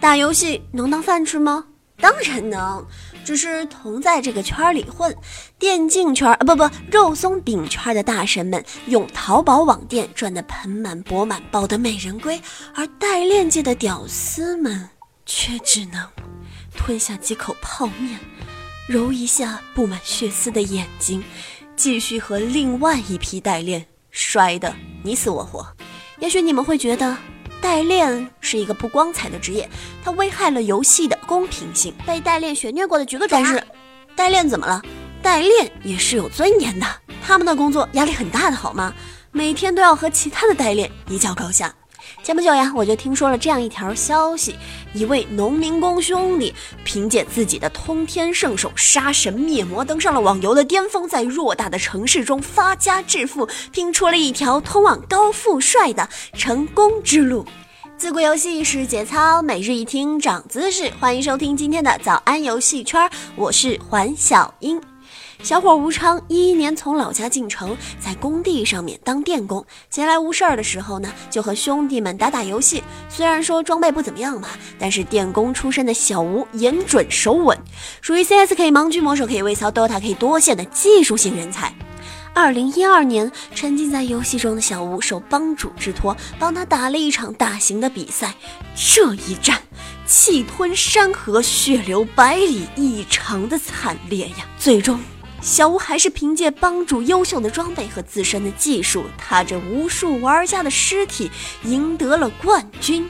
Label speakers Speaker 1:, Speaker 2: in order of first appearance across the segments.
Speaker 1: 打游戏能当饭吃吗？当然能，只是同在这个圈里混，电竞圈啊不不肉松饼圈的大神们用淘宝网店赚得盆满钵满，抱得美人归，而代练界的屌丝们却只能吞下几口泡面，揉一下布满血丝的眼睛，继续和另外一批代练摔得你死我活。也许你们会觉得。代练是一个不光彩的职业，它危害了游戏的公平性。
Speaker 2: 被代练血虐过的举个手。
Speaker 1: 但是，代练怎么了？代练也是有尊严的，他们的工作压力很大的，好吗？每天都要和其他的代练一较高下。前不久呀，我就听说了这样一条消息：一位农民工兄弟凭借自己的通天圣手杀神灭魔，登上了网游的巅峰，在偌大的城市中发家致富，拼出了一条通往高富帅的成功之路。自古游戏是节操，每日一听长姿势。欢迎收听今天的早安游戏圈，我是环小英。小伙吴昌一一年从老家进城，在工地上面当电工。闲来无事儿的时候呢，就和兄弟们打打游戏。虽然说装备不怎么样吧，但是电工出身的小吴眼准手稳，属于 CS 可以盲狙，魔手可以微操，DOTA 可以多线的技术型人才。二零一二年，沉浸在游戏中的小吴受帮主之托，帮他打了一场大型的比赛。这一战，气吞山河，血流百里，异常的惨烈呀！最终。小吴还是凭借帮主优秀的装备和自身的技术，踏着无数玩家的尸体，赢得了冠军。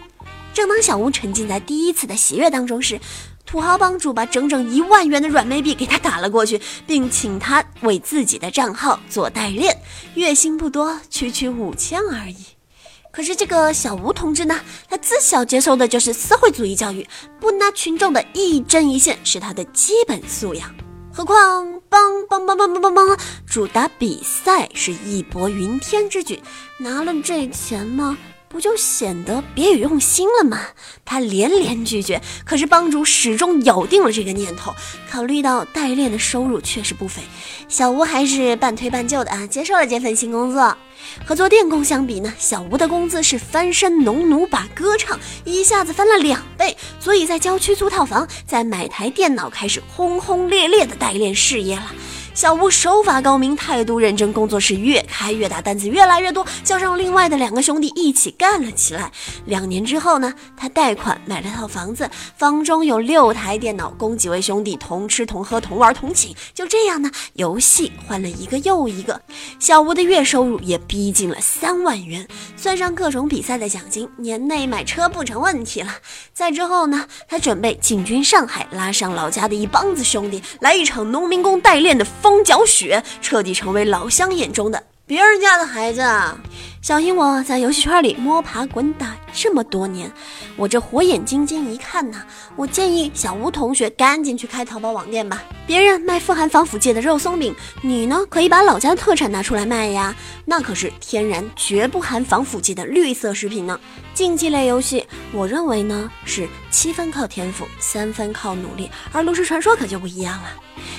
Speaker 1: 正当小吴沉浸在第一次的喜悦当中时，土豪帮主把整整一万元的软妹币给他打了过去，并请他为自己的账号做代练，月薪不多，区区五千而已。可是这个小吴同志呢，他自小接受的就是社会主义教育，不拿群众的一针一线是他的基本素养。何况帮帮帮帮帮帮帮主打比赛是义薄云天之举，拿了这钱吗？不就显得别有用心了吗？他连连拒绝，可是帮主始终咬定了这个念头。考虑到代练的收入确实不菲，小吴还是半推半就的啊，接受了这份新工作。和做电工相比呢，小吴的工资是翻身农奴把歌唱，一下子翻了两倍，所以在郊区租套房，再买台电脑，开始轰轰烈烈的代练事业了。小吴手法高明，态度认真，工作室越开越大，单子越来越多，叫上另外的两个兄弟一起干了起来。两年之后呢，他贷款买了套房子，房中有六台电脑，供几位兄弟同吃同喝同玩同寝。就这样呢，游戏换了一个又一个，小吴的月收入也逼近了三万元，算上各种比赛的奖金，年内买车不成问题了。再之后呢，他准备进军上海，拉上老家的一帮子兄弟，来一场农民工代练的疯。风搅雪，彻底成为老乡眼中的别人家的孩子啊。小心，我在游戏圈里摸爬滚打这么多年，我这火眼金睛一看呐，我建议小吴同学赶紧去开淘宝网店吧。别人卖富含防腐剂的肉松饼，你呢可以把老家的特产拿出来卖呀，那可是天然绝不含防腐剂的绿色食品呢。竞技类游戏，我认为呢是七分靠天赋，三分靠努力，而炉石传说可就不一样了。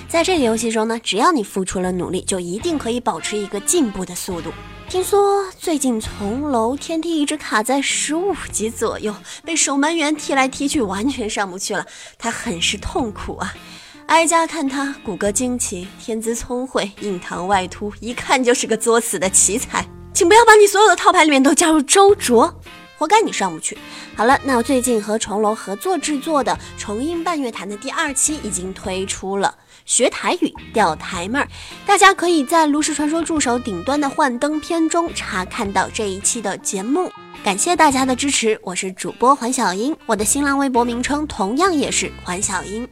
Speaker 1: 在这个游戏中呢，只要你付出了努力，就一定可以保持一个进步的速度。听说最近重楼天梯一直卡在十五级左右，被守门员踢来踢去，完全上不去了。他很是痛苦啊！哀家看他骨骼惊奇，天资聪慧，印堂外凸，一看就是个作死的奇才。请不要把你所有的套牌里面都加入周卓，活该你上不去。好了，那我最近和重楼合作制作的《重音半月谈》的第二期已经推出了。学台语钓台妹儿，大家可以在炉石传说助手顶端的幻灯片中查看到这一期的节目。感谢大家的支持，我是主播环小英，我的新浪微博名称同样也是环小英。